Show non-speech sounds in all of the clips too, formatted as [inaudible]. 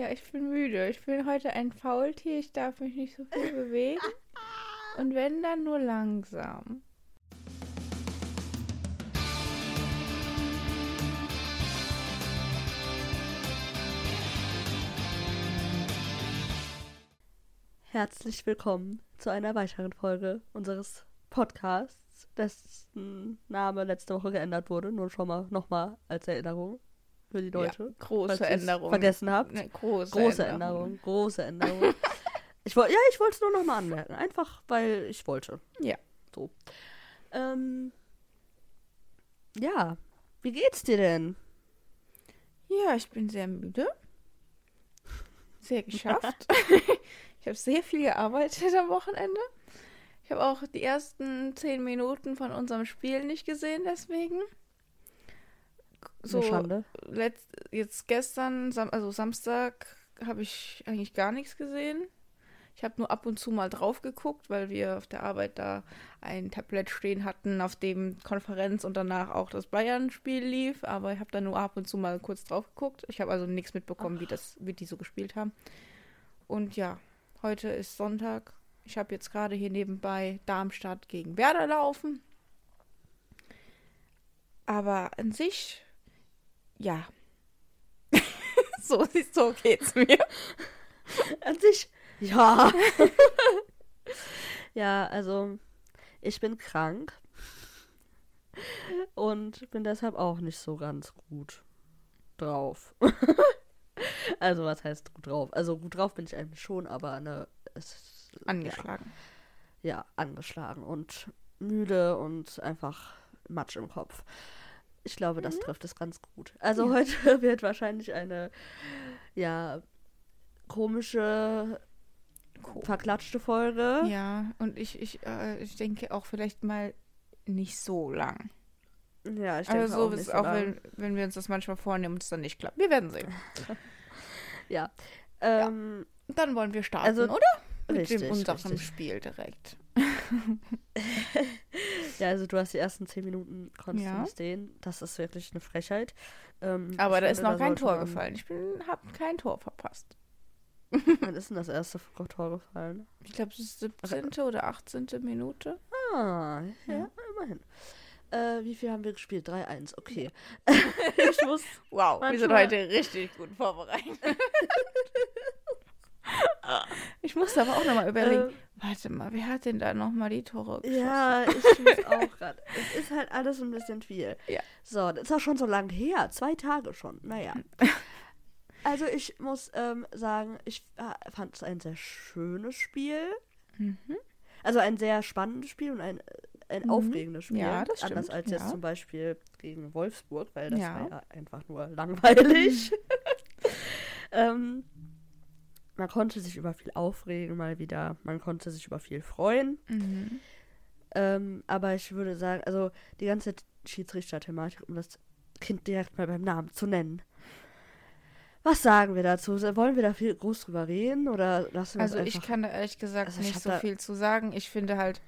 Ja, ich bin müde. Ich bin heute ein Faultier. Ich darf mich nicht so viel bewegen. [laughs] Und wenn, dann nur langsam. Herzlich willkommen zu einer weiteren Folge unseres Podcasts, dessen Name letzte Woche geändert wurde. Nur schon mal nochmal als Erinnerung für die Leute. Ja, große Änderung. Vergessen habt. Ne, große, große Änderung. Änderung. [laughs] Große Änderung. ich wollte, ja, ich wollte es nur nochmal anmerken. Einfach, weil ich wollte. Ja. So. Ähm, ja. Wie geht's dir denn? Ja, ich bin sehr müde. Sehr geschafft. [laughs] [laughs] ich habe sehr viel gearbeitet am Wochenende. Ich habe auch die ersten zehn Minuten von unserem Spiel nicht gesehen, deswegen. So, letzt, jetzt gestern, Sam also Samstag, habe ich eigentlich gar nichts gesehen. Ich habe nur ab und zu mal drauf geguckt, weil wir auf der Arbeit da ein Tablet stehen hatten, auf dem Konferenz und danach auch das Bayern-Spiel lief. Aber ich habe da nur ab und zu mal kurz drauf geguckt. Ich habe also nichts mitbekommen, wie, das, wie die so gespielt haben. Und ja, heute ist Sonntag. Ich habe jetzt gerade hier nebenbei Darmstadt gegen Werder laufen. Aber an sich, ja. [laughs] so, so geht's mir. An sich, ja. [laughs] ja, also, ich bin krank. Und bin deshalb auch nicht so ganz gut drauf. [laughs] also, was heißt gut drauf? Also, gut drauf bin ich eigentlich schon, aber ne, es ist, Angeschlagen. Ja, ja, angeschlagen und müde und einfach Matsch im Kopf. Ich glaube, das trifft es ganz gut. Also, Ja. heute [laughs] wird wahrscheinlich eine, ja, komische Cool. verklatschte Folge. Ja, und ich, ich, äh, ich denke auch vielleicht mal nicht so lang. Ja, ich denke Also, auch, auch, nicht so auch lang. wenn, wenn wir uns das manchmal vornehmen und es dann nicht klappt. Wir werden sehen. [laughs] Ja. Ähm, Dann wollen wir starten, Also, oder? Mit richtig, dem unserem richtig. Spiel direkt. [laughs] Ja, also du hast die ersten zehn Minuten konntest du Ja. nicht sehen. Das ist wirklich eine Frechheit. Ähm, Aber da ist noch kein Tor gefallen. Ich bin, hab kein Tor verpasst. [laughs] Wann ist denn das erste Tor gefallen? Ich glaube, es ist 17. oder 18. Minute. Ah, ja, Ja. immerhin. Äh, wie viel haben wir gespielt? 3-1, okay. [laughs] ich muss. Wow, wir sind heute richtig gut vorbereitet. [laughs] [laughs] ich musste aber auch nochmal überlegen. Äh, Warte mal, wer hat denn da nochmal die Tore geschossen? ja, [laughs] ich muss auch gerade. Es ist halt alles ein bisschen viel. Ja. So, das ist auch schon so lang her. Zwei Tage schon. Naja. [laughs] Also ich muss ähm, sagen, ich äh, fand es ein sehr schönes Spiel. Mhm. Also ein sehr spannendes Spiel und ein, ein Mhm. aufregendes Spiel. Ja, das Anders stimmt, als jetzt ja. zum Beispiel gegen Wolfsburg, weil das Ja. war ja einfach nur langweilig. ähm, man konnte sich über viel aufregen mal wieder. Man konnte sich über viel freuen. Mhm. Ähm, aber ich würde sagen, also die ganze Schiedsrichter-Thematik, um das Kind direkt mal beim Namen zu nennen. Was sagen wir dazu? Wollen wir da viel groß drüber reden oder lassen wir Also ich kann da ehrlich gesagt Also ich nicht so viel zu sagen. Ich finde halt,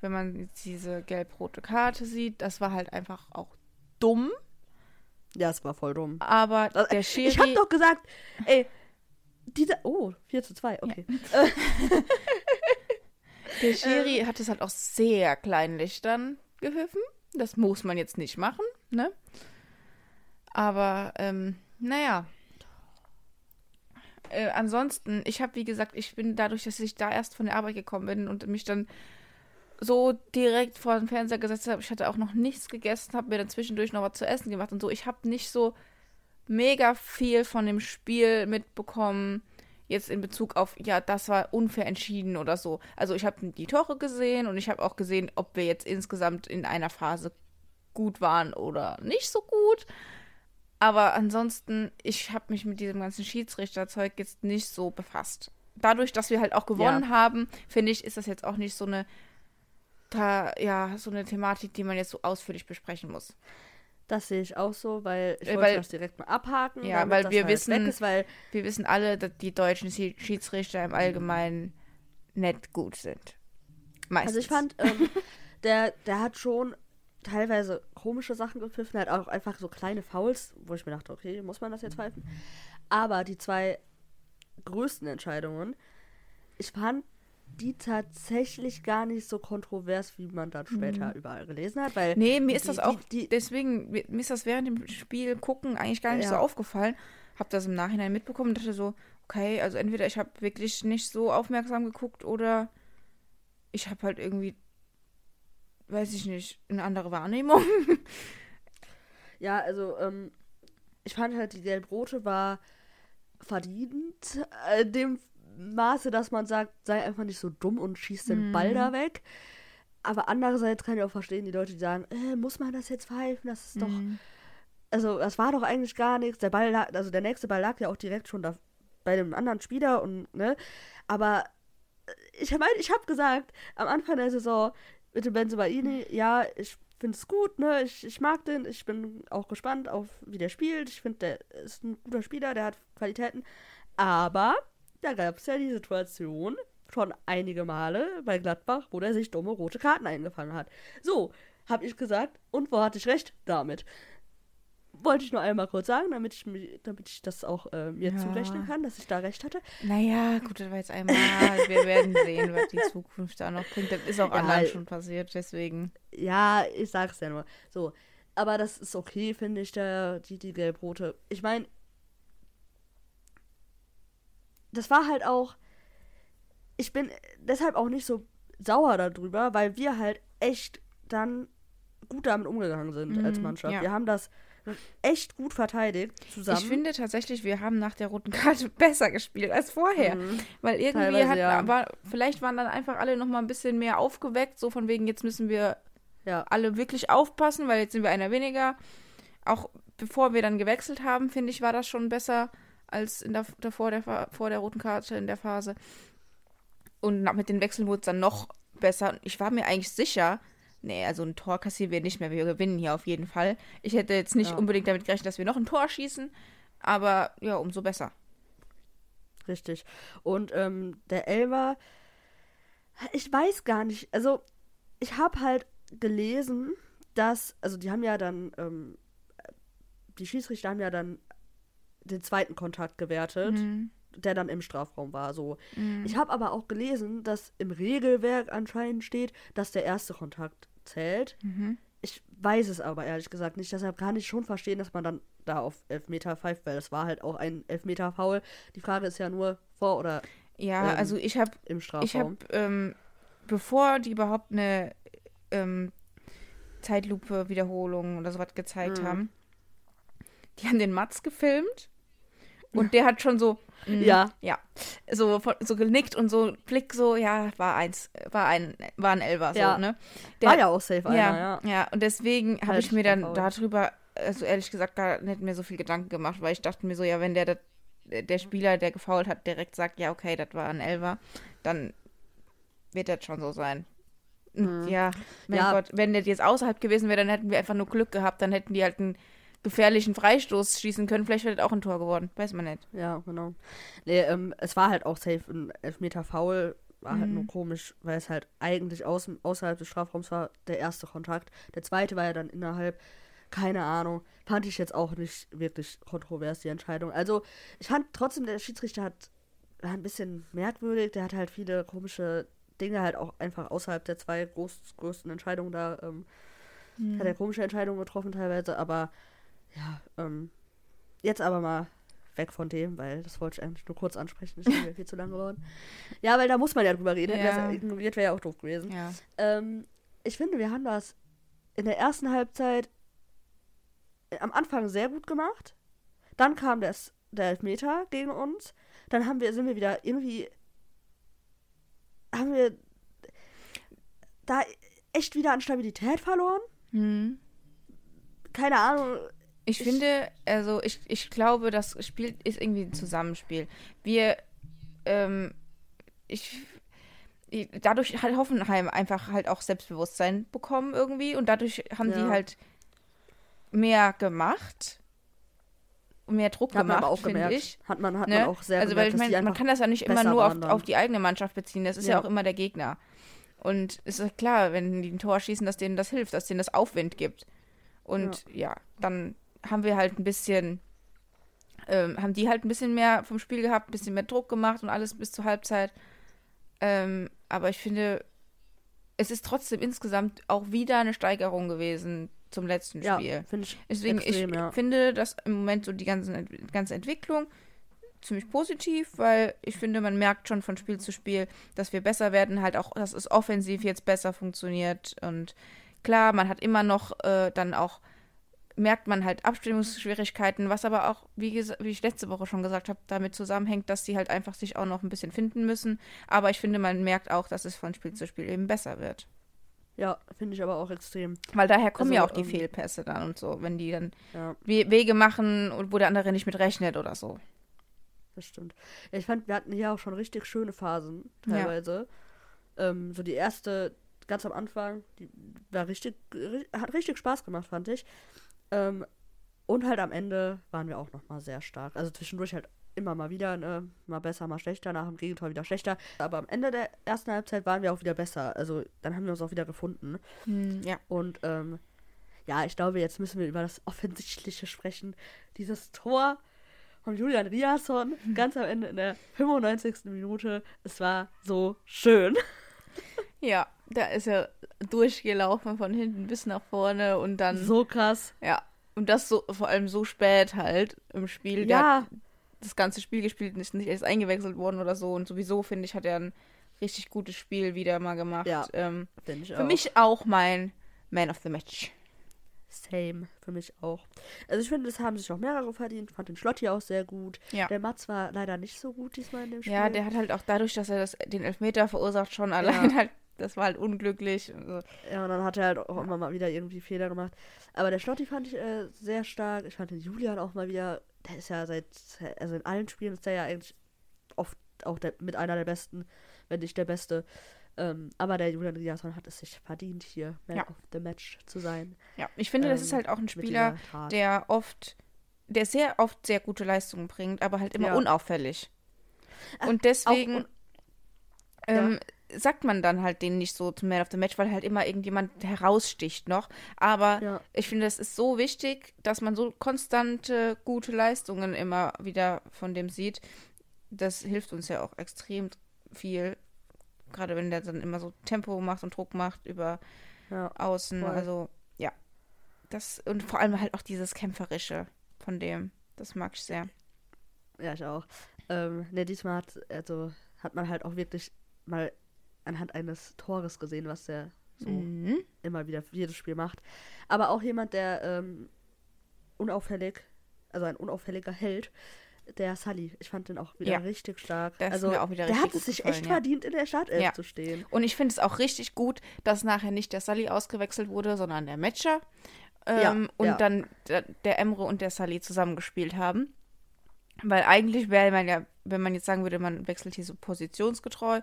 wenn man diese gelb-rote Karte sieht, das war halt einfach auch dumm. ja, es war voll dumm. Aber Also, der Schiri... Ich hab doch gesagt, ey, dieser. Oh, 4 zu 2, okay. [laughs] Der Ähm. Schiri hat es halt auch sehr kleinlich dann gepfiffen. Das muss man jetzt nicht machen, ne? Aber, ähm, naja. Äh, ansonsten, ich habe, wie gesagt, ich bin dadurch, dass ich da erst von der Arbeit gekommen bin und mich dann so direkt vor den Fernseher gesetzt habe, ich hatte auch noch nichts gegessen, habe mir dann zwischendurch noch was zu essen gemacht und so. Ich habe nicht so mega viel von dem Spiel mitbekommen, jetzt in Bezug auf, ja, das war unfair entschieden oder so. Also ich habe die Tore gesehen und ich habe auch gesehen, ob wir jetzt insgesamt in einer Phase gut waren oder nicht so gut. Aber ansonsten, ich habe mich mit diesem ganzen Schiedsrichterzeug jetzt nicht so befasst. Dadurch, dass wir halt auch gewonnen haben, finde ich, ist das jetzt auch nicht so eine, da, ja, so eine Thematik, die man jetzt so ausführlich besprechen muss. Das sehe ich auch so, weil ich Äh, wollte das direkt mal abhaken. Ja, weil wir halt wissen- ist, weil Wir wissen alle, dass die deutschen Schi- Schiedsrichter im Allgemeinen nicht gut sind. Meistens. Also ich fand, ähm, [laughs] der, der hat schon teilweise komische Sachen gepfiffen, halt auch einfach so kleine Fouls, wo ich mir dachte, okay, muss man das jetzt pfeifen? Aber die zwei größten Entscheidungen, ich fand die tatsächlich gar nicht so kontrovers, wie man dann später mhm. überall gelesen hat. Weil nee, mir ist die, das auch, die, die, deswegen, mir ist das während dem Spiel gucken eigentlich gar nicht ja. so aufgefallen. Hab das im Nachhinein mitbekommen und dachte so, okay, also entweder ich habe wirklich nicht so aufmerksam geguckt oder ich habe halt irgendwie, weiß ich nicht, eine andere Wahrnehmung. ja, also, ähm, ich fand halt, die Gelb-Rote war verdient, äh, dem Maße, dass man sagt, sei einfach nicht so dumm und schießt den mm. Ball da weg. Aber andererseits kann ich auch verstehen, die Leute, die sagen, äh, muss man das jetzt pfeifen? Das ist doch. Mm. Also, das war doch eigentlich gar nichts. Der Ball lag, also der nächste Ball lag ja auch direkt schon da bei dem anderen Spieler und, ne? Aber äh, ich meine, ich habe gesagt, am Anfang der Saison mit dem Benzobaini, ja, ich finde es gut, ne? Ich, ich mag den, ich bin auch gespannt auf, wie der spielt. Ich finde, der ist ein guter Spieler, der hat Qualitäten. Aber da gab es ja die Situation schon einige Male bei Gladbach, wo der sich dumme rote Karten eingefangen hat. So, habe ich gesagt, und wo hatte ich recht? Damit. Wollte ich nur einmal kurz sagen, damit ich, mich, damit ich das auch äh, mir ja. zurechnen kann, dass ich da recht hatte. Naja, gut, das war jetzt einmal. Wir werden sehen, was die Zukunft da noch bringt. Das ist auch ja, anderen schon passiert, deswegen. Ja, ich sag's ja nur. So. Aber das ist okay, finde ich, der, die, die gelb-rote. Ich meine, das war halt auch. Ich bin deshalb auch nicht so sauer darüber, weil wir halt echt dann gut damit umgegangen sind mhm, als Mannschaft. Ja. Wir haben das echt gut verteidigt zusammen. Ich finde tatsächlich, wir haben nach der roten Karte [laughs] besser gespielt als vorher. Mhm. Weil irgendwie hat, ja. war, vielleicht waren dann einfach alle noch mal ein bisschen mehr aufgeweckt, so von wegen, jetzt müssen wir ja. alle wirklich aufpassen, weil jetzt sind wir einer weniger. Auch bevor wir dann gewechselt haben, finde ich, war das schon besser als in der, davor der, vor der roten Karte in der Phase. Und mit den Wechseln wurde es dann noch besser. Ich war mir eigentlich sicher, nee, also ein Tor kassieren wir nicht mehr. Wir gewinnen hier auf jeden Fall. Ich hätte jetzt nicht ja. unbedingt damit gerechnet, dass wir noch ein Tor schießen, aber ja, umso besser. Richtig. Und ähm, der Elver, ich weiß gar nicht, also ich habe halt gelesen, dass, also die haben ja dann, ähm, die Schiedsrichter haben ja dann den zweiten Kontakt gewertet, mhm. der dann im Strafraum war. So. Mhm. Ich habe aber auch gelesen, dass im Regelwerk anscheinend steht, dass der erste Kontakt zählt. Mhm. Ich weiß es aber ehrlich gesagt nicht. Deshalb kann ich schon verstehen, dass man dann da auf Elfmeter pfeift, weil es war halt auch ein Elfmeter-Foul. Die Frage ist ja nur vor oder ja, ähm, also ich habe im Strafraum. Ich habe, ähm, bevor die überhaupt eine ähm, Zeitlupe-Wiederholung oder sowas gezeigt mhm. haben, die haben den Matz gefilmt und der hat schon so, mh, ja, ja, so, so genickt und so Blick so, ja, war eins, war ein, war ein Elfer, so, ja. ne? Der, war ja auch safe einer, ja. Ja, ja und deswegen habe ich mir dann darüber, also ehrlich gesagt, gar nicht mehr so viel Gedanken gemacht, weil ich dachte mir so, ja, wenn der, der, der Spieler, der gefault hat, direkt sagt, ja, okay, das war ein Elfer, dann wird das schon so sein. Mhm. Ja, mein ja. Gott, wenn der jetzt außerhalb gewesen wäre, dann hätten wir einfach nur Glück gehabt, dann hätten die halt ein gefährlichen Freistoß schießen können. Vielleicht wäre das auch ein Tor geworden. Weiß man nicht. Ja, genau. Nee, ähm, es war halt auch safe ein Elfmeter Foul. War mhm. halt nur mhm. komisch, weil es halt eigentlich aus, außerhalb des Strafraums war der erste Kontakt. Der zweite war ja dann innerhalb. Keine Ahnung. Fand ich jetzt auch nicht wirklich kontrovers, die Entscheidung. Also, ich fand trotzdem, der Schiedsrichter hat war ein bisschen merkwürdig. Der hat halt viele komische Dinge halt auch einfach außerhalb der zwei groß, größten Entscheidungen da. Ähm, mhm. Hat er komische Entscheidungen getroffen teilweise, aber ja, ähm, jetzt aber mal weg von dem, weil das wollte ich eigentlich nur kurz ansprechen. Das ist mir viel zu lang geworden. Ja, weil da muss man ja drüber reden. Ja. Das ignoriert wäre ja auch doof gewesen. Ja. Ähm, ich finde, wir haben das in der ersten Halbzeit am Anfang sehr gut gemacht. Dann kam das, der Elfmeter gegen uns. Dann haben wir, sind wir wieder irgendwie. Haben wir da echt wieder an Stabilität verloren. Mhm. Keine Ahnung. Ich, ich finde, also ich, ich glaube, das Spiel ist irgendwie ein Zusammenspiel. Wir, ähm, ich, dadurch hat Hoffenheim einfach halt auch Selbstbewusstsein bekommen irgendwie und dadurch haben ja. die halt mehr gemacht mehr Druck hat gemacht, finde ich. Hat man, hat ne? man auch sehr Also, weil ich meine, man kann das ja nicht immer nur auf, auf, die eigene Mannschaft beziehen. Das ist ja. ja auch immer der Gegner. Und es ist klar, wenn die ein Tor schießen, dass denen das hilft, dass denen das Aufwind gibt. Und ja, ja dann haben wir halt ein bisschen, ähm, haben die halt ein bisschen mehr vom Spiel gehabt, ein bisschen mehr Druck gemacht und alles bis zur Halbzeit. Ähm, aber ich finde, es ist trotzdem insgesamt auch wieder eine Steigerung gewesen zum letzten Ja, Spiel. finde ich Deswegen, extrem, ich ja. finde, dass im Moment so die ganze, ganze Entwicklung ziemlich positiv, weil ich finde, man merkt schon von Spiel zu Spiel, dass wir besser werden, halt auch, dass es offensiv jetzt besser funktioniert und klar, man hat immer noch äh, dann auch merkt man halt Abstimmungsschwierigkeiten, was aber auch, wie, wie ich letzte Woche schon gesagt habe, damit zusammenhängt, dass sie halt einfach sich auch noch ein bisschen finden müssen. Aber ich finde, man merkt auch, dass es von Spiel zu Spiel eben besser wird. Ja, finde ich aber auch extrem. Weil daher kommen Also, ja auch die ähm, Fehlpässe dann und so, wenn die dann Ja, We Wege machen, und wo der andere nicht mit rechnet oder so. das stimmt. Ja, ich fand, wir hatten hier auch schon richtig schöne Phasen, Ja. teilweise. Ähm, so die erste, ganz am Anfang, die war richtig, ri- hat richtig Spaß gemacht, fand ich. Ähm, und halt am Ende waren wir auch nochmal sehr stark. Also zwischendurch halt immer mal wieder, ne? mal besser, mal schlechter, nach dem Gegentor wieder schlechter. Aber am Ende der ersten Halbzeit waren wir auch wieder besser. Also dann haben wir uns auch wieder gefunden. Hm, ja. Und ähm, ja, ich glaube, jetzt müssen wir über das Offensichtliche sprechen. Dieses Tor von Julian Riasson, [laughs] ganz am Ende in der 95. Minute. Es war so schön. [laughs] Ja, da ist er durchgelaufen von hinten bis nach vorne und dann. So krass. Ja. Und das so, vor allem so spät halt im Spiel. Ja, das ganze Spiel gespielt, nicht, nicht erst eingewechselt worden oder so. Und sowieso, finde ich, hat er ein richtig gutes Spiel wieder mal gemacht. Ja. Ähm, finde ich für auch. mich auch mein Man of the Match. Same, für mich auch. Also ich finde, das haben sich auch mehrere verdient. Ich fand den Schlotti auch sehr gut. Ja. Der Mats war leider nicht so gut diesmal in dem Spiel. Ja, der hat halt auch dadurch, dass er das, den Elfmeter verursacht, schon allein [laughs] halt. Das war halt unglücklich. Ja, und dann hat er halt auch immer mal wieder irgendwie Fehler gemacht. Aber der Schlotti fand ich äh, sehr stark. Ich fand den Julian auch mal wieder. Der ist ja seit, also in allen Spielen ist der ja eigentlich oft auch der, mit einer der besten, wenn nicht der beste. Ähm, aber der Julian Riasson hat es sich verdient, hier Man Ja. of the Match zu sein. ja, ich finde, das Ähm, ist halt auch ein Spieler, der oft, der sehr oft sehr gute Leistungen bringt, aber halt immer Ja. unauffällig. Ach, Und deswegen un- ähm, sagt man dann halt den nicht so zum Man of the Match, weil halt immer irgendjemand heraussticht noch. Aber Ja. ich finde, es ist so wichtig, dass man so konstante, gute Leistungen immer wieder von dem sieht. Das hilft uns ja auch extrem viel. Gerade wenn der dann immer so Tempo macht und Druck macht über Ja. außen. Voll. Also, ja. Das, und vor allem halt auch dieses Kämpferische von dem. Das mag ich sehr. Ja, ich auch. Ähm, ne, diesmal hat, also, hat man halt auch wirklich mal anhand eines Tores gesehen, was der so Mhm. immer wieder für jedes Spiel macht. Aber auch jemand, der ähm, unauffällig, also ein unauffälliger Held, der Sully. Ich fand den auch wieder Ja. richtig stark. Der also, auch wieder der hat es sich gefallen, echt ja. verdient, in der Startelf Ja. zu stehen. Und ich finde es auch richtig gut, dass nachher nicht der Sully ausgewechselt wurde, sondern der Matcher. Ähm, und dann der, der Emre und der Sully zusammengespielt haben. Weil eigentlich wäre man ja, wenn man jetzt sagen würde, man wechselt hier so positionsgetreu,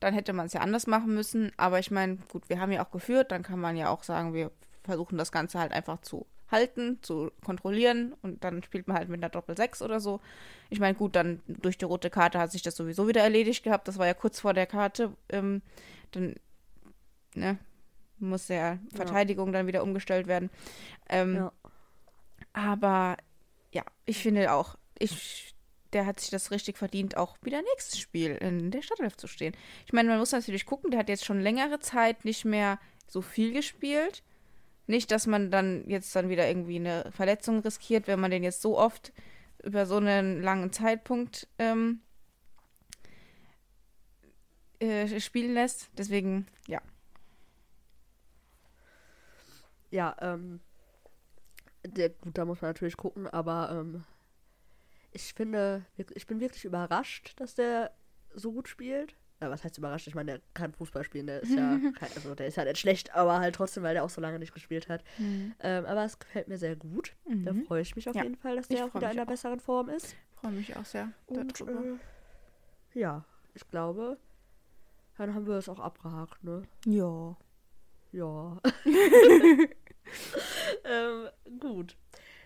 dann hätte man es ja anders machen müssen. Aber ich meine, gut, wir haben ja auch geführt, dann kann man ja auch sagen, wir versuchen das Ganze halt einfach zu halten, zu kontrollieren und dann spielt man halt mit einer Doppel-6 oder so. Ich meine, gut, dann durch die rote Karte hat sich das sowieso wieder erledigt gehabt. Das war ja kurz vor der Karte. Ähm, dann ne, muss der Verteidigung dann wieder umgestellt werden. Ähm, Ja. Aber ja, ich finde auch, ich, der hat sich das richtig verdient, auch wieder nächstes Spiel in der Startelf zu stehen. Ich meine, man muss natürlich gucken, der hat jetzt schon längere Zeit nicht mehr so viel gespielt. Nicht, dass man dann jetzt dann wieder irgendwie eine Verletzung riskiert, wenn man den jetzt so oft über so einen langen Zeitpunkt ähm, äh, spielen lässt. Deswegen, ja. Ja, ähm, der, gut, da muss man natürlich gucken, aber ähm, ich finde, ich bin wirklich überrascht, dass der so gut spielt. Ja, was heißt überrascht? Ich meine, der kann Fußball spielen, der ist ja, [laughs] kein, also der ist ja nicht schlecht, aber halt trotzdem, weil der auch so lange nicht gespielt hat. Ähm, aber es gefällt mir sehr gut. Da Mhm. freue ich mich auf Ja, jeden Fall, dass der auch wieder in einer auch. besseren Form ist. Freue mich auch sehr Und darüber. äh, ja, ich glaube, dann haben wir es auch abgehakt, ne? ja. Ja. [laughs] [laughs] ähm, gut.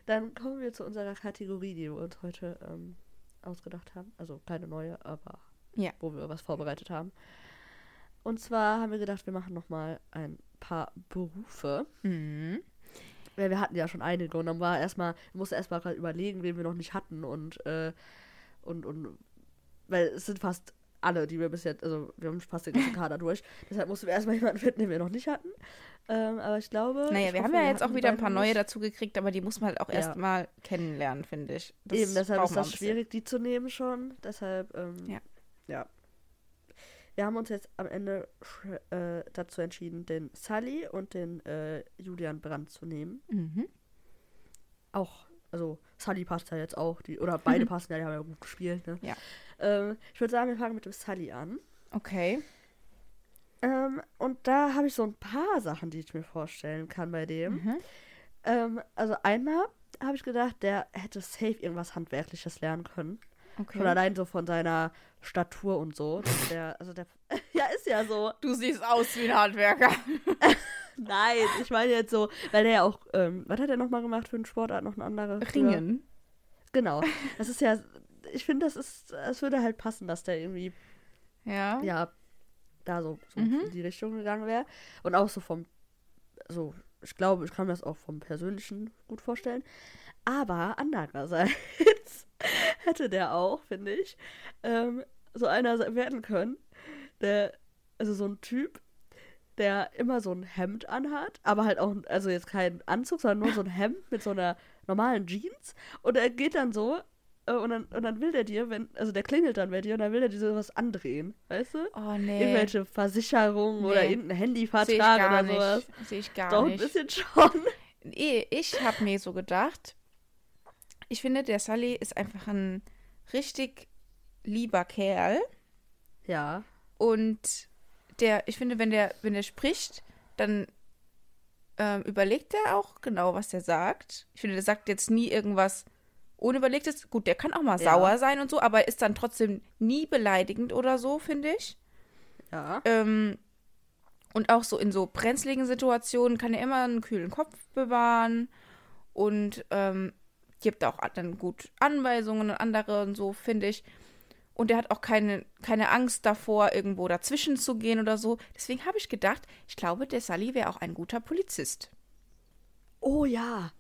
Dann kommen wir zu unserer Kategorie, die wir uns heute ähm, ausgedacht haben. Also keine neue, aber Ja. wo wir was vorbereitet haben. Und zwar haben wir gedacht, wir machen nochmal ein paar Berufe. Mhm. Ja, wir hatten ja schon einige und dann war erstmal, musste erstmal überlegen, wen wir noch nicht hatten und, äh, und, und, weil es sind fast alle, die wir bis jetzt, also wir haben fast den ganzen Kader durch. Deshalb mussten wir erstmal jemanden finden, den wir noch nicht hatten. Ähm, aber ich glaube. Naja, ich wir hoffe, haben ja jetzt auch wieder ein paar neue dazu gekriegt, aber die muss man halt auch Ja. erstmal kennenlernen, finde ich. Das Eben, deshalb ist das schwierig, die zu nehmen schon. Deshalb, ähm, Ja. ja. Wir haben uns jetzt am Ende äh, dazu entschieden, den Sully und den äh, Julian Brandt zu nehmen. Mhm. Auch, also Sully passt ja jetzt auch, die, oder beide [laughs] passen ja, die haben ja gut gespielt. Ne? Ja. Ähm, ich würde sagen, wir fangen mit dem Sully an. Okay. Ähm, und da habe ich so ein paar Sachen, die ich mir vorstellen kann bei dem. Mhm. Ähm, also einmal habe ich gedacht, der hätte safe irgendwas Handwerkliches lernen können. okay. Schon allein so von seiner Statur und so. [laughs] Der, also der, [laughs] ja, ist ja so. Du siehst aus wie ein Handwerker. Nein, ich meine jetzt so, weil der ja auch, ähm, was hat er nochmal gemacht für einen Sportart? Noch eine andere? Ringen. Genau. Das ist ja, ich finde, das ist, es würde halt passen, dass der irgendwie, Ja. ja, da so, so Mhm. in die Richtung gegangen wäre. Und auch so vom, so, ich glaube, ich kann mir das auch vom Persönlichen gut vorstellen. Aber andererseits [laughs] hätte der auch, finde ich, ähm, so einer werden können, der, also so ein Typ, der immer so ein Hemd anhat, aber halt auch, also jetzt kein Anzug, sondern nur so ein Hemd mit so einer normalen Jeans. Und er geht dann so äh, und dann, und dann will der dir, wenn, also der klingelt dann bei dir und dann will er dir sowas andrehen, weißt du? Oh, nee. Irgendwelche Versicherungen oder Nee. irgendein Sehe ich Handyvertrag oder sowas. Sehe ich gar Doch, ein nicht. bisschen schon. Nee, ich habe mir so gedacht, ich finde, der Sully ist einfach ein richtig lieber Kerl. Ja. Und der, ich finde, wenn der, wenn der spricht, dann ähm, überlegt er auch genau, was er sagt. Ich finde, der sagt jetzt nie irgendwas unüberlegtes. Gut, der kann auch mal Ja. sauer sein und so, aber ist dann trotzdem nie beleidigend oder so, finde ich. Ja. Ähm, und auch so in so brenzligen Situationen kann er immer einen kühlen Kopf bewahren und ähm, gibt auch dann gut Anweisungen und andere und so, finde ich. Und er hat auch keine, keine Angst davor, irgendwo dazwischen zu gehen oder so. Deswegen habe ich gedacht, ich glaube, der Sally wäre auch ein guter Polizist. Oh ja.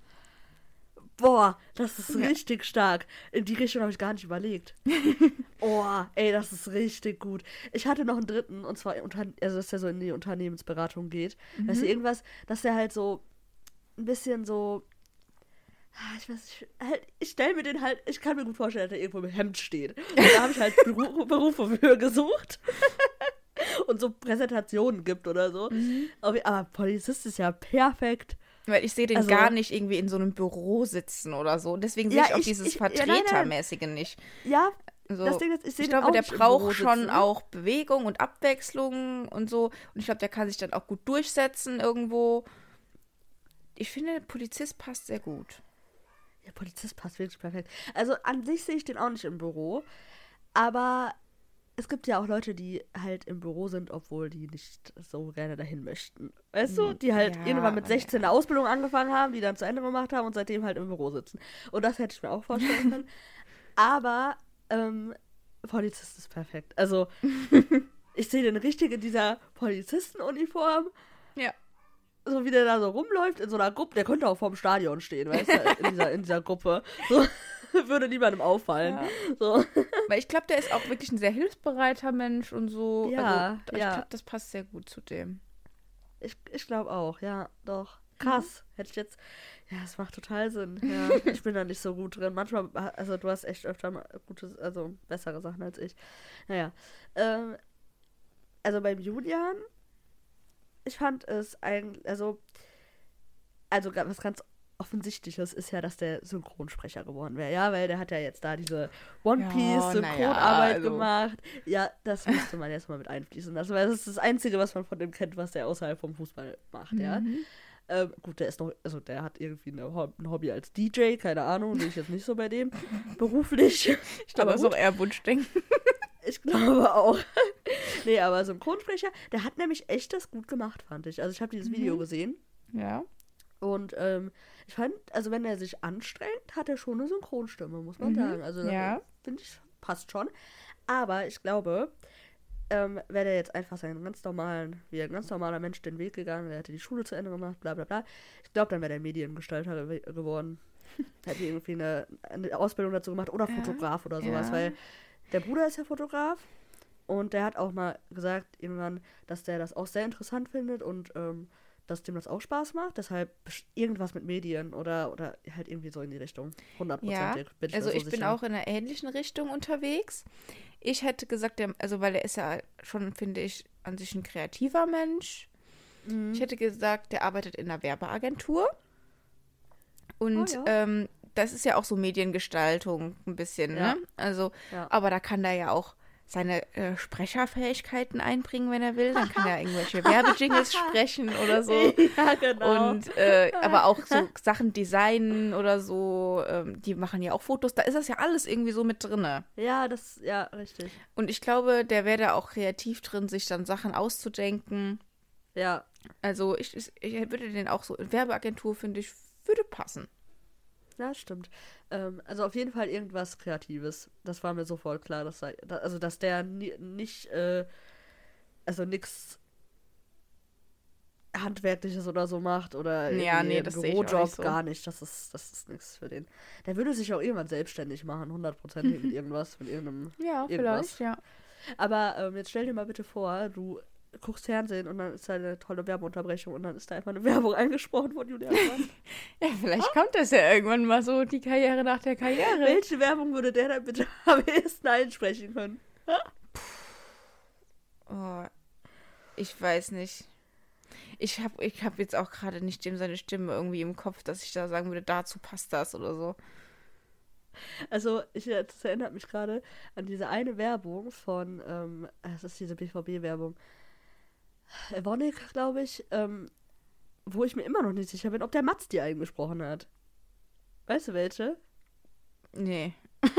Boah, das ist Ja. richtig stark. In die Richtung habe ich gar nicht überlegt. [laughs] oh, ey, das ist richtig gut. Ich hatte noch einen dritten, und zwar, also dass der so in die Unternehmensberatung geht. Weißt du, irgendwas, dass der halt so ein bisschen so. Ah, Ich weiß nicht, halt, ich stelle mir den halt, ich kann mir gut vorstellen, dass der irgendwo mit Hemd steht. Und da habe ich halt [laughs] Beru Berufe für gesucht. [laughs] Und so Präsentationen gibt oder so. Aber, aber Polizist ist ja perfekt. Weil ich sehe den Also- gar nicht irgendwie in so einem Büro sitzen oder so. Deswegen sehe Ja, ich auch ich- dieses ich- ja. Vertretermäßige nicht. Ja, So. das Ding ist, ich sehe ich glaube, auch der im braucht schon sitzen. auch Bewegung und Abwechslung und so. Und ich glaube, der kann sich dann auch gut durchsetzen irgendwo. Ich finde, Polizist passt sehr gut. Der Polizist passt wirklich perfekt. Also an sich sehe ich den auch nicht im Büro. Aber es gibt ja auch Leute, die halt im Büro sind, obwohl die nicht so gerne dahin möchten. Weißt du? Die halt Ja, irgendwann mit ja. 16 eine Ausbildung angefangen haben, die dann zu Ende gemacht haben und seitdem halt im Büro sitzen. Und das hätte ich mir auch vorstellen können. [laughs] Aber ähm, Polizist ist perfekt. Also [laughs] ich sehe den richtig in dieser Polizistenuniform. Ja. So wie der da so rumläuft in so einer Gruppe, der könnte auch vorm Stadion stehen, weißt du, in dieser, in dieser Gruppe. So, [laughs] würde niemandem auffallen. Ja. So. Weil ich glaube, der ist auch wirklich ein sehr hilfsbereiter Mensch und so. Ja, also, ich ja. glaube, das passt sehr gut zu dem. Ich, ich glaube auch, ja, doch. Krass. Hätte ich jetzt. Ja, es macht total Sinn. Ja, [laughs] ich bin da nicht so gut drin. Manchmal, also du hast echt öfter mal gute, also bessere Sachen als ich. Naja. Ähm, also beim Julian, ich fand es eigentlich, also, also was ganz offensichtliches ist ja, dass der Synchronsprecher geworden wäre, ja, weil der hat ja jetzt da diese One Ja, Piece na Synchronarbeit ja, also- gemacht. Ja, das müsste man jetzt mal mit einfließen lassen, weil das ist das Einzige, was man von dem kennt, was der außerhalb vom Fußball macht, ja. Ähm, gut, der ist noch, also der hat irgendwie eine, ein Hobby als DJ, keine Ahnung, sehe ich jetzt nicht so bei dem. [laughs] Beruflich. Ich glaube, das ist auch eher Wunschdenken. [laughs] Ich glaube auch. [laughs] nee, aber Synchronsprecher, der hat nämlich echt das gut gemacht, fand ich. Also ich habe dieses Video Mhm. gesehen Ja. und ähm, ich fand, also wenn er sich anstrengt, hat er schon eine Synchronstimme, muss man Mhm. sagen. Also Ja. finde ich, passt schon. Aber ich glaube, ähm, wäre der jetzt einfach seinen ganz normalen, wie ein ganz normaler Mensch den Weg gegangen, der hätte die Schule zu Ende gemacht, bla bla bla. Ich glaube, dann wäre der Mediengestalter gew geworden. [laughs] hätte irgendwie eine, eine Ausbildung dazu gemacht oder Fotograf oder sowas, Ja. weil der Bruder ist ja Fotograf und der hat auch mal gesagt irgendwann, dass der das auch sehr interessant findet und ähm, dass dem das auch Spaß macht. Deshalb irgendwas mit Medien oder, oder halt irgendwie so in die Richtung. 100 Ja, ich Also mir so ich bin auch in einer ähnlichen Richtung unterwegs. Ich hätte gesagt, der, also weil er ist ja schon, finde ich, an sich ein kreativer Mensch. Mhm. Ich hätte gesagt, der arbeitet in einer Werbeagentur. Und Oh, ähm, das ist ja auch so Mediengestaltung ein bisschen, Ja. ne? Also, Ja. aber da kann der ja auch seine äh, Sprecherfähigkeiten einbringen, wenn er will. Dann kann er irgendwelche Werbejingles [laughs] sprechen oder so. ja, genau. Und äh, aber auch so [laughs] Sachen designen oder so, ähm, die machen ja auch Fotos. Da ist das ja alles irgendwie so mit drinne. ja, das, ja, richtig. Und ich glaube, der wäre da auch kreativ drin, sich dann Sachen auszudenken. Ja, Also ich, ich, ich würde den auch so in Werbeagentur, finde ich, würde passen. Ja, stimmt. Ähm, also auf jeden Fall irgendwas Kreatives. Das war mir sofort klar, dass er, also dass der ni nicht, äh, also nix Handwerkliches oder so macht oder Ja, nee, das Bürojob, nicht so. gar nicht. Das ist, das ist nichts für den. Der würde sich auch irgendwann selbstständig machen, hundertprozentig [laughs] mit irgendwas, mit irgendeinem. Ja, Irgendwas. vielleicht, ja. Aber ähm, jetzt stell dir mal bitte vor, du guckst Fernsehen und dann ist da eine tolle Werbeunterbrechung und dann ist da einfach eine Werbung eingesprochen von Julian Brandt. [laughs] Ja, vielleicht kommt das ja irgendwann mal so, die Karriere nach der Karriere. Welche Werbung würde der dann bitte [laughs] am ehesten einsprechen können? Oh, ich weiß nicht. Ich habe ich hab jetzt auch gerade nicht dem seine Stimme irgendwie im Kopf, dass ich da sagen würde, dazu passt das oder so. Also, ich, das erinnert mich gerade an diese eine Werbung von, ähm, es ist diese BVB-Werbung, Evonik, glaube ich, ähm, wo ich mir immer noch nicht sicher bin, ob der Mats die eingesprochen hat. Weißt du welche? Nee. [laughs]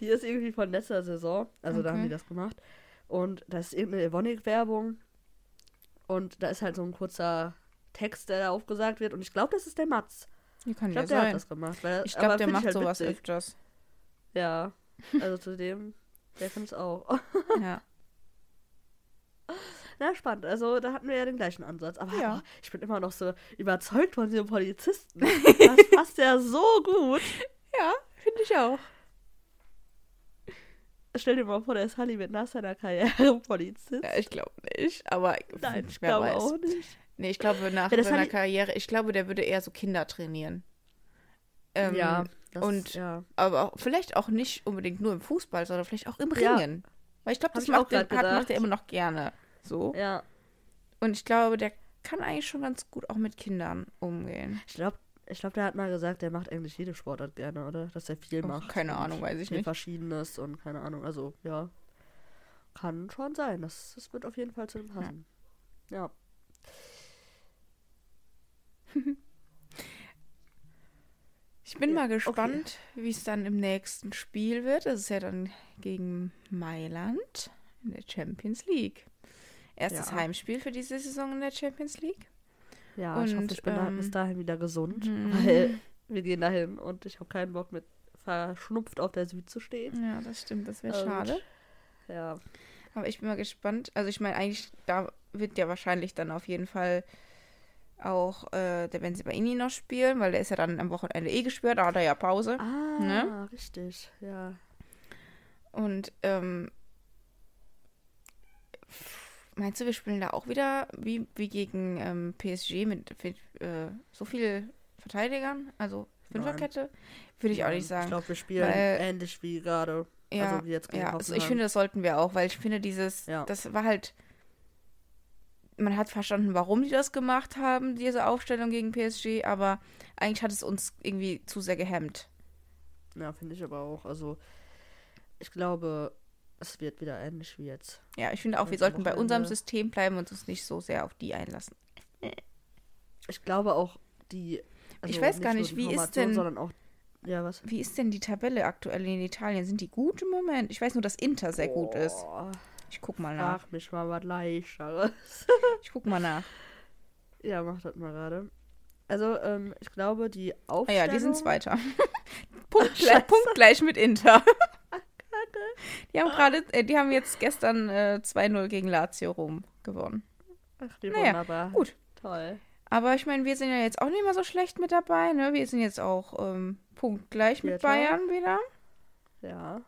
Die ist irgendwie von letzter Saison, also da haben Okay. die das gemacht. Und da ist irgendeine Evonik-Werbung und da ist halt so ein kurzer Text, der da aufgesagt wird und ich glaube, das ist der kann Ich glaube, der hat sein. das gemacht. Weil, Ich glaube, der macht halt sowas witzig. öfters. Ja, also zu dem, der findet es auch. Ja. [laughs] Na, spannend. Also, da hatten wir ja den gleichen Ansatz. Aber Ja. oh, ich bin immer noch so überzeugt von diesem Polizisten. [laughs] Das passt ja so gut. Ja, finde ich auch. Stell dir mal vor, der Sully wird nach seiner Karriere [laughs] Polizist. Ja, ich glaube nicht, aber Nein, ich glaube weiß. auch nicht. Nee, ich glaube nach Ja, seiner Karriere, ich glaube, der würde eher so Kinder trainieren. Ähm, ja, das, und- ja. Aber auch, vielleicht auch nicht unbedingt nur im Fußball, sondern vielleicht auch im Ja. Ringen. Weil ich glaube, das macht, den, hat, macht er immer noch gerne. So. Ja, Und ich glaube, der kann eigentlich schon ganz gut auch mit Kindern umgehen. ich glaube, ich glaub, der hat mal gesagt, der macht eigentlich jede Sportart gerne, oder? Dass er viel Oh, macht. keine Ahnung, weiß ich viel nicht. Verschiedenes und keine Ahnung. Also, ja. Kann schon sein. Das, das wird auf jeden Fall zu ihm passen. Ja. [laughs] Ich bin Ja, mal okay. gespannt, wie es dann im nächsten Spiel wird. Das ist ja dann gegen Mailand in der Champions League. Erstes Ja. Heimspiel für diese Saison in der Champions League. Ja, ich hoffe, Und, ich bin da, ähm, bis dahin wieder gesund, mhm. [laughs] weil wir gehen dahin und ich habe keinen Bock mit verschnupft auf der Süd zu stehen. Ja, das stimmt, das wäre Und- schade. Ja, Aber ich bin mal gespannt. Also ich meine, eigentlich, da wird ja wahrscheinlich dann auf jeden Fall auch äh, der Benzibaini noch spielen, weil der ist ja dann am Wochenende eh gesperrt, da hat er ja Pause. ah, Ne? richtig, ja. Und ähm, meinst du, wir spielen da auch wieder wie, wie gegen ähm, PSG mit, mit äh, so viel Verteidigern? Also Fünferkette? Würde ich auch nicht Ich sagen. glaube, wir spielen Weil- ähnlich wie gerade. ja, also wie jetzt ja also ich finde, das sollten wir auch, weil ich finde, dieses, Ja. das war halt, man hat verstanden, warum die das gemacht haben, diese Aufstellung gegen PSG, aber eigentlich hat es uns irgendwie zu sehr gehemmt. Ja, finde ich aber auch. Also, ich glaube, es wird wieder ähnlich wie jetzt. Ja, ich finde auch, wir sollten bei unserem. System bleiben und uns nicht so sehr auf die einlassen. Ich glaube auch die. also Ich weiß gar nur nicht, wie ist denn- Sondern auch. Ja, was? Wie ist denn die Tabelle aktuell in Italien? Sind die gut im Moment? Ich weiß nur, dass Inter sehr gut ist. Ich guck mal nach. Frag mich mal was leichteres. [laughs] Ich guck mal nach. Ja, mach das mal gerade. Also, ähm, ich glaube, die Ah Aufstellung. ja, die sind Zweiter. [laughs] Punkt, Scheiße. Punkt gleich mit Inter. Die haben gerade, äh, die haben jetzt gestern äh, 2-0 gegen Lazio Rom gewonnen. Ach, wie Naja, wunderbar. gut. Toll. Aber ich meine, wir sind ja jetzt auch nicht mehr so schlecht mit dabei, ne? Wir sind jetzt auch ähm, punktgleich mit Vierter. Bayern wieder. Ja.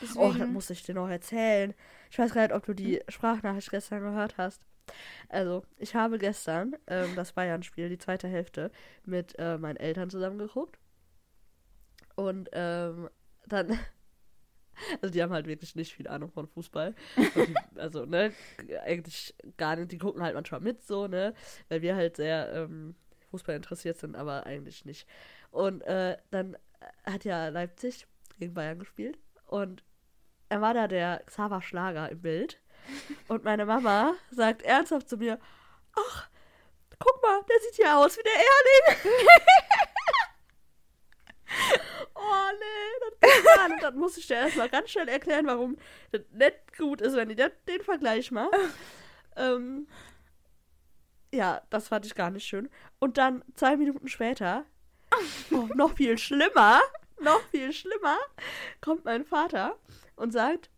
Deswegen, Oh, das muss ich dir noch erzählen. Ich weiß gar nicht, ob du die Sprachnachricht gestern gehört hast. Also, ich habe gestern ähm, das Bayern-Spiel, die zweite Hälfte, mit äh, meinen Eltern zusammen geguckt. Und ähm, dann. Also, die haben halt wirklich nicht viel Ahnung von Fußball. Die, [laughs] also, ne, eigentlich gar nicht. Die gucken halt manchmal mit, so, ne, weil wir halt sehr ähm, Fußball interessiert sind, aber eigentlich nicht. Und äh, dann hat ja Leipzig gegen Bayern gespielt. Und er war da der Xaver Schlager im Bild. Und meine Mama sagt ernsthaft zu mir, ach, guck mal, der sieht ja aus wie der Erling. [laughs] nee, das geht nicht. Dann muss ich dir erstmal ganz schnell erklären, warum das nicht gut ist, wenn ich den Vergleich mache. ähm, ja, das fand ich gar nicht schön. Und dann zwei Minuten später, oh, noch viel schlimmer, noch viel schlimmer, kommt mein Vater und sagt,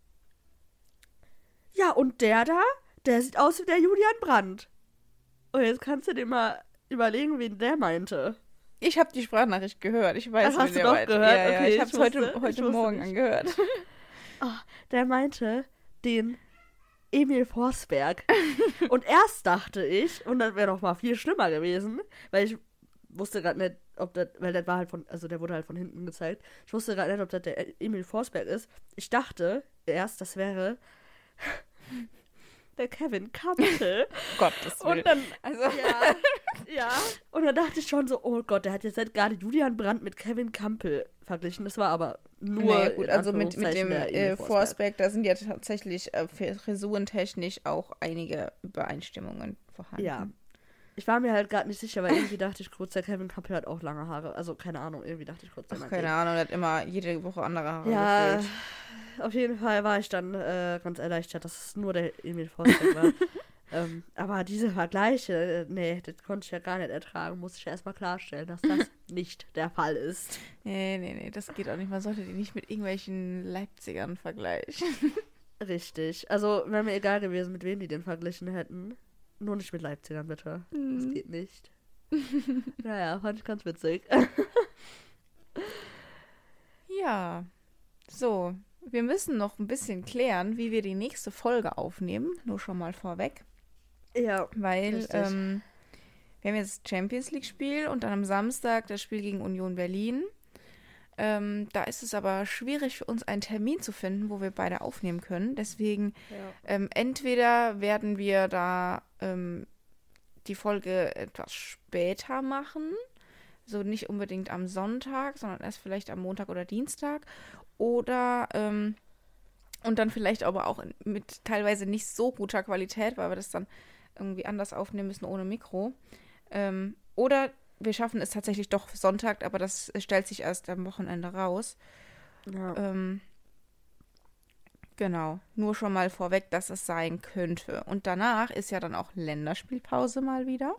ja, und der da, der sieht aus wie der Julian Brandt. Und jetzt kannst du dir mal überlegen, wen der meinte. Ich habe die Sprachnachricht gehört. Ich weiß, Ach, hast du doch meint. gehört? Ja, ja, Okay, ich habe es heute, heute Morgen nicht. angehört. Der meinte den Emil Forsberg. und erst dachte ich, und das wäre noch mal viel schlimmer gewesen, weil ich wusste gerade nicht, ob das, weil das war halt von, also der wurde halt von hinten gezeigt. Ich wusste gerade nicht, ob das der Emil Forsberg ist. Ich dachte erst, das wäre der Kevin Campbell. [laughs] Gottes Willen. und dann, also, ja, ja. Und dann dachte ich schon so, oh Gott, der hat jetzt halt gerade Julian Brandt mit Kevin Campbell verglichen. Das war aber nur. nee, gut, also mit, mit dem äh, Forsberg, da sind ja tatsächlich äh, frisurentechnisch auch einige Übereinstimmungen vorhanden. Ja. Ich war mir halt gerade nicht sicher, weil irgendwie dachte ich kurz, der Kevin Campbell hat auch lange Haare. Also keine Ahnung, irgendwie dachte ich kurz, Ach, keine den. Ahnung, der hat immer jede Woche andere Haare Ja, gefüllt. Auf jeden Fall war ich dann äh, ganz erleichtert, dass es nur der Emil Forsberg war. [laughs] ähm, aber diese Vergleiche, äh, nee, das konnte ich ja gar nicht ertragen. Muss ich ja erstmal klarstellen, dass das [laughs] nicht der Fall ist. Nee, nee, nee, das geht auch nicht. Man sollte die nicht mit irgendwelchen Leipzigern vergleichen. [laughs] Richtig. Also wäre mir egal gewesen, mit wem die den verglichen hätten. Nur nicht mit Leipzigern, bitte. Das Mhm. geht nicht. naja, fand ich ganz witzig. Ja, so. Wir müssen noch ein bisschen klären, wie wir die nächste Folge aufnehmen. Nur schon mal vorweg. ja. Weil ähm, wir haben jetzt Champions League-Spiel und dann am Samstag das Spiel gegen Union Berlin. Ähm, da ist es aber schwierig für uns einen Termin zu finden, wo wir beide aufnehmen können. Deswegen ja. ähm, entweder werden wir da ähm, die Folge etwas später machen, so nicht unbedingt am Sonntag, sondern erst vielleicht am Montag oder Dienstag. Oder ähm, und dann vielleicht aber auch mit teilweise nicht so guter Qualität, weil wir das dann irgendwie anders aufnehmen müssen ohne Mikro. Ähm, oder wir schaffen es tatsächlich doch Sonntag, aber das stellt sich erst am Wochenende raus. ja. Ähm, genau, nur schon mal vorweg, dass es sein könnte. Und danach ist ja dann auch Länderspielpause mal wieder.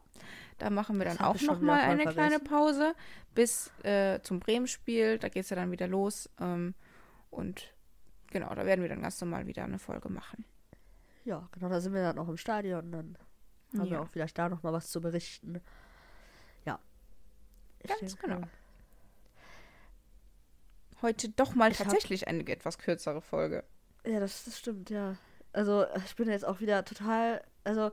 Da machen wir Das dann auch ich schon noch wieder mal voll eine kleine vergessen. Pause bis äh, zum Bremen-Spiel. Da geht es ja dann wieder los. Ähm, und genau, da werden wir dann ganz normal wieder eine Folge machen. Ja, genau, da sind wir dann auch im Stadion. Dann haben wir Ja. auch vielleicht da nochmal was zu berichten. Ja. Ich Ganz genau. Heute doch mal Ich tatsächlich eine etwas kürzere Folge. Ja, das, das stimmt, ja. Also, ich bin jetzt auch wieder total. Also,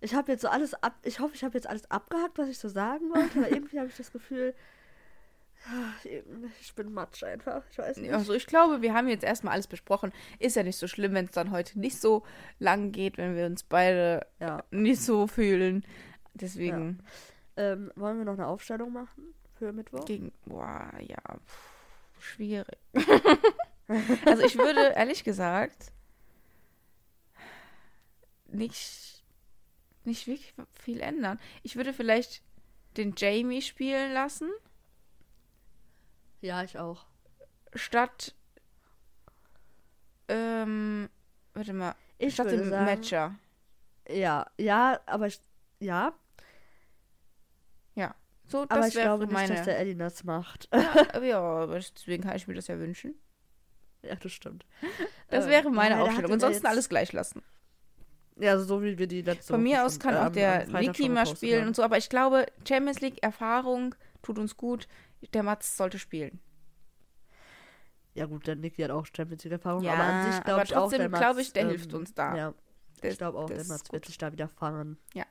ich habe jetzt so alles ab. Ich hoffe, ich habe jetzt alles abgehakt, was ich so sagen wollte, aber [laughs] irgendwie habe ich das Gefühl. ah, Ich bin matsch einfach. Ich weiß nicht. Also ich glaube, wir haben jetzt erstmal alles besprochen. Ist ja nicht so schlimm, wenn es dann heute nicht so lang geht, wenn wir uns beide Ja. nicht so fühlen. Deswegen Ähm, wollen wir noch eine Aufstellung machen für Mittwoch? gegen, boah, ja, pff, schwierig. [laughs] also ich würde ehrlich gesagt nicht, nicht wirklich viel ändern. Ich würde vielleicht den Jamie spielen lassen, Ja, ich auch. statt, ähm, warte mal, Ich statt dem sagen, Matcher. Ja, ja, aber ich, ja, So, aber das ich wäre glaube nicht, meine. dass der Eddie das macht. ja, [laughs] ja, aber deswegen kann ich mir das ja wünschen. Ja, das stimmt. Das wäre meine ja, der Aufstellung. Ansonsten alles gleich lassen. Ja, also so wie wir die letzte Von mir aus kann äh, auch der Niki mal spielen haben. und so, aber ich glaube, Champions League Erfahrung tut uns gut. Der Mats sollte spielen. Ja gut, der Niki hat auch Champions League Erfahrung, Ja, aber an sich aber glaube ich auch, trotzdem der Mats, glaube ich, der ähm, hilft uns da. Ja, Der- ich glaube auch, der Mats wird sich da wieder fangen. Ja.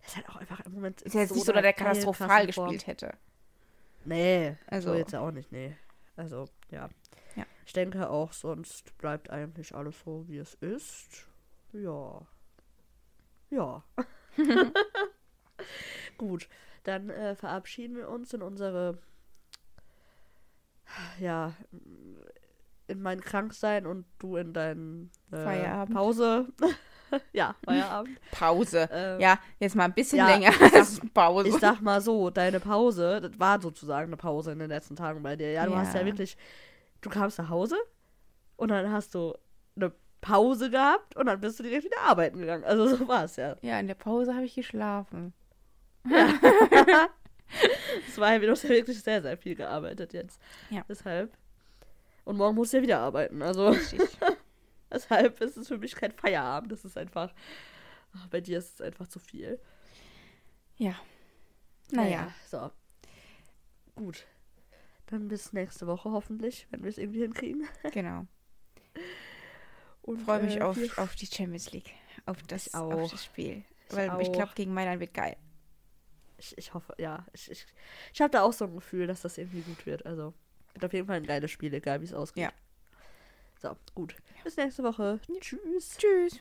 Das ist halt auch einfach im Moment Ist ja jetzt so nicht so, dass der geilen, katastrophal gespielt hätte. Nee, Also- also jetzt ja auch nicht, nee. Also, ja. Ja. Ich denke auch, sonst bleibt eigentlich alles so, wie es ist. Ja. Ja. [laughs] [laughs] Gut, dann äh, verabschieden wir uns in unsere, ja, in mein Kranksein und du in deinen äh, Feierabend. Pause. [laughs] ja, Feierabend. Pause. Ähm, ja, jetzt mal ein bisschen ja, länger als Pause. Ich sag mal so, deine Pause, das war sozusagen eine Pause in den letzten Tagen bei dir. Ja, du hast ja Ja. wirklich, du kamst nach Hause und dann hast du eine Pause gehabt und dann bist du direkt wieder arbeiten gegangen. Also so war es ja. ja, in der Pause habe ich geschlafen. [laughs] Es war ja, ja wirklich sehr, sehr viel gearbeitet jetzt. Ja. Deshalb. Und morgen musst du ja wieder arbeiten. Also [laughs] deshalb ist es für mich kein Feierabend. Das ist einfach, ach, bei dir ist es einfach zu viel. ja. Naja. So. Gut. Dann bis nächste Woche hoffentlich, wenn wir es irgendwie hinkriegen. genau. [laughs] Und Freue mich äh, auf, auf die Champions League. Auf das, Ich auf das Spiel. Ich Weil ich auch. glaube, gegen Mailand wird geil. Ich, ich hoffe, ja. Ich, ich, ich habe da auch so ein Gefühl, dass das irgendwie gut wird. Also, wird auf jeden Fall ein geiles Spiel, egal wie es ausgeht. Ja. So, gut. Bis nächste Woche. Tschüss. Tschüss.